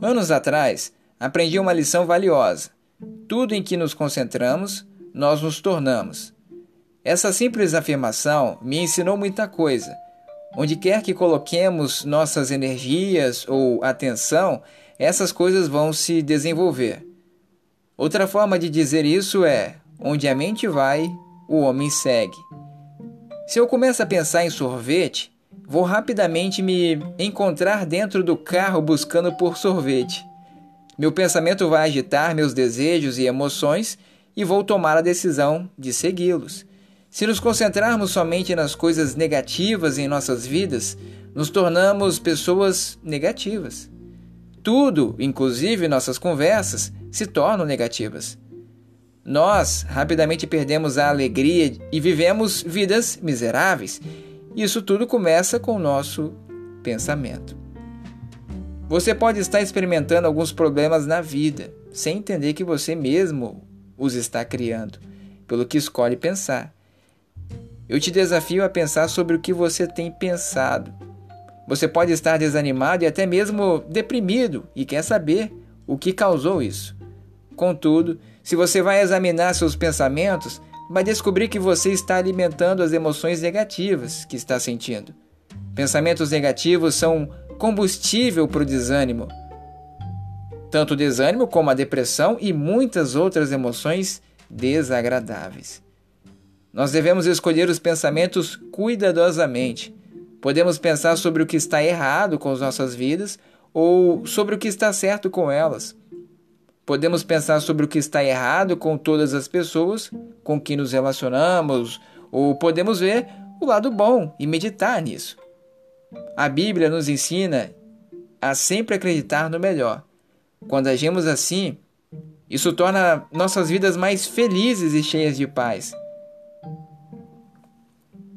Anos atrás, aprendi uma lição valiosa. Tudo em que nos concentramos, nós nos tornamos. Essa simples afirmação me ensinou muita coisa. Onde quer que coloquemos nossas energias ou atenção, essas coisas vão se desenvolver. Outra forma de dizer isso é: onde a mente vai, o homem segue. Se eu começo a pensar em sorvete, vou rapidamente me encontrar dentro do carro buscando por sorvete. Meu pensamento vai agitar meus desejos e emoções e vou tomar a decisão de segui-los. Se nos concentrarmos somente nas coisas negativas em nossas vidas, nos tornamos pessoas negativas. Tudo, inclusive nossas conversas, se tornam negativas. Nós rapidamente perdemos a alegria e vivemos vidas miseráveis. Isso tudo começa com o nosso pensamento. Você pode estar experimentando alguns problemas na vida, sem entender que você mesmo os está criando, pelo que escolhe pensar. Eu te desafio a pensar sobre o que você tem pensado. Você pode estar desanimado e até mesmo deprimido e quer saber o que causou isso. Contudo, se você vai examinar seus pensamentos, vai descobrir que você está alimentando as emoções negativas que está sentindo. Pensamentos negativos são combustível para o desânimo. Tanto o desânimo como a depressão e muitas outras emoções desagradáveis. Nós devemos escolher os pensamentos cuidadosamente. Podemos pensar sobre o que está errado com as nossas vidas ou sobre o que está certo com elas. Podemos pensar sobre o que está errado com todas as pessoas com que nos relacionamos, ou podemos ver o lado bom e meditar nisso. A Bíblia nos ensina a sempre acreditar no melhor. Quando agimos assim, isso torna nossas vidas mais felizes e cheias de paz.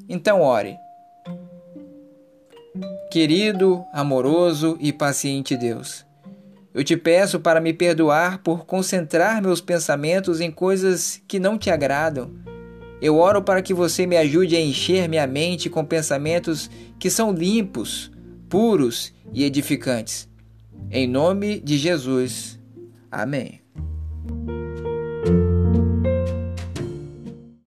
Então, ore. Querido, amoroso e paciente Deus, eu te peço para me perdoar por concentrar meus pensamentos em coisas que não te agradam. Eu oro para que você me ajude a encher minha mente com pensamentos que são limpos, puros e edificantes. Em nome de Jesus. Amém.